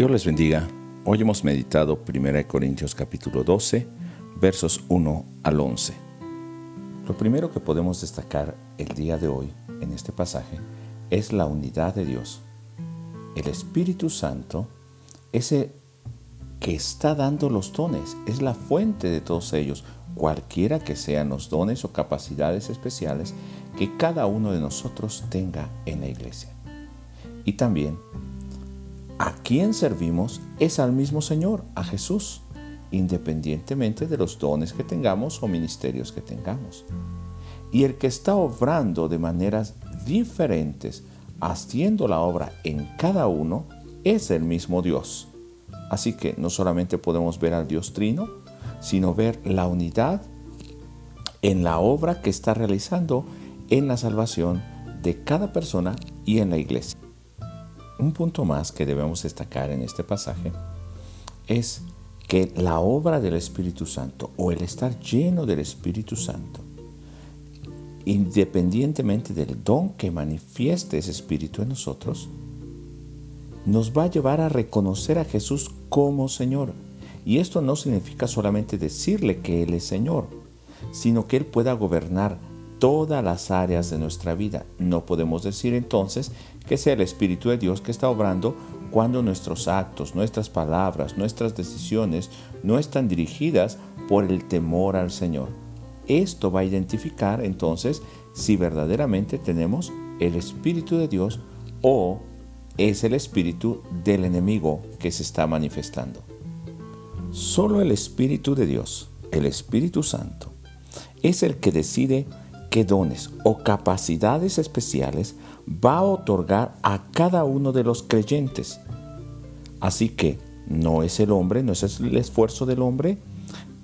Dios les bendiga. Hoy hemos meditado 1 Corintios capítulo 12, versos 1 al 11. Lo primero que podemos destacar el día de hoy en este pasaje es la unidad de Dios. El Espíritu Santo, ese que está dando los dones, es la fuente de todos ellos, cualquiera que sean los dones o capacidades especiales que cada uno de nosotros tenga en la iglesia. Y también a quien servimos es al mismo Señor, a Jesús, independientemente de los dones que tengamos o ministerios que tengamos. Y el que está obrando de maneras diferentes, haciendo la obra en cada uno, es el mismo Dios. Así que no solamente podemos ver al Dios Trino, sino ver la unidad en la obra que está realizando en la salvación de cada persona y en la iglesia. Un punto más que debemos destacar en este pasaje es que la obra del Espíritu Santo o el estar lleno del Espíritu Santo, independientemente del don que manifieste ese Espíritu en nosotros, nos va a llevar a reconocer a Jesús como Señor. Y esto no significa solamente decirle que Él es Señor, sino que Él pueda gobernar todas las áreas de nuestra vida. No podemos decir entonces que sea el Espíritu de Dios que está obrando cuando nuestros actos, nuestras palabras, nuestras decisiones no están dirigidas por el temor al Señor. Esto va a identificar entonces si verdaderamente tenemos el Espíritu de Dios o es el espíritu del enemigo que se está manifestando. Solo el Espíritu de Dios, el Espíritu Santo, es el que decide qué dones o capacidades especiales va a otorgar a cada uno de los creyentes. Así que no es el hombre, no es el esfuerzo del hombre,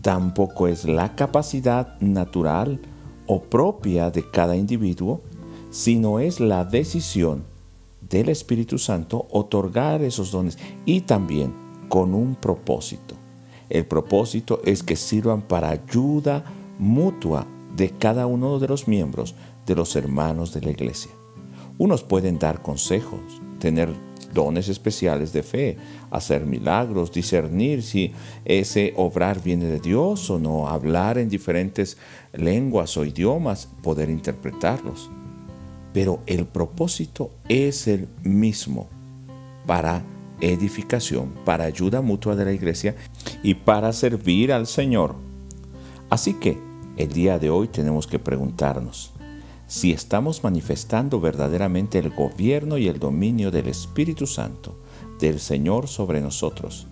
tampoco es la capacidad natural o propia de cada individuo, sino es la decisión del Espíritu Santo otorgar esos dones y también con un propósito. El propósito es que sirvan para ayuda mutua de cada uno de los miembros de los hermanos de la iglesia. Unos pueden dar consejos, tener dones especiales de fe, hacer milagros, discernir si ese obrar viene de Dios o no, hablar en diferentes lenguas o idiomas, poder interpretarlos. Pero el propósito es el mismo para edificación, para ayuda mutua de la iglesia y para servir al Señor. Así que el día de hoy tenemos que preguntarnos si estamos manifestando verdaderamente el gobierno y el dominio del Espíritu Santo, del Señor sobre nosotros,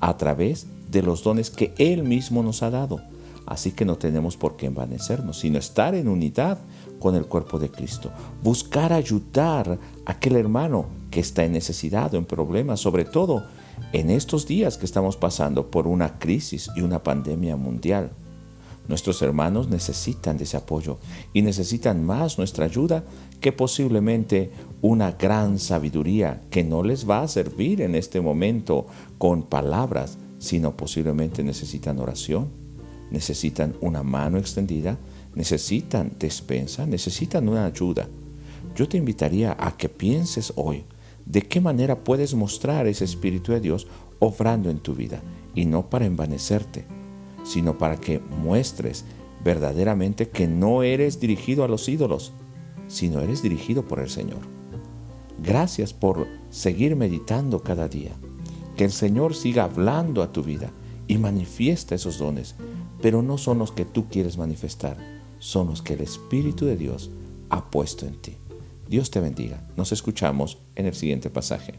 a través de los dones que Él mismo nos ha dado. Así que no tenemos por qué envanecernos, sino estar en unidad con el cuerpo de Cristo. Buscar ayudar a aquel hermano que está en necesidad o en problemas, sobre todo en estos días que estamos pasando por una crisis y una pandemia mundial. Nuestros hermanos necesitan de ese apoyo y necesitan más nuestra ayuda que posiblemente una gran sabiduría que no les va a servir en este momento con palabras, sino posiblemente necesitan oración, necesitan una mano extendida, necesitan despensa, necesitan una ayuda. Yo te invitaría a que pienses hoy de qué manera puedes mostrar ese Espíritu de Dios obrando en tu vida y no para envanecerte sino para que muestres verdaderamente que no eres dirigido a los ídolos, sino eres dirigido por el Señor. Gracias por seguir meditando cada día. Que el Señor siga hablando a tu vida y manifiesta esos dones, pero no son los que tú quieres manifestar, son los que el Espíritu de Dios ha puesto en ti. Dios te bendiga. Nos escuchamos en el siguiente pasaje.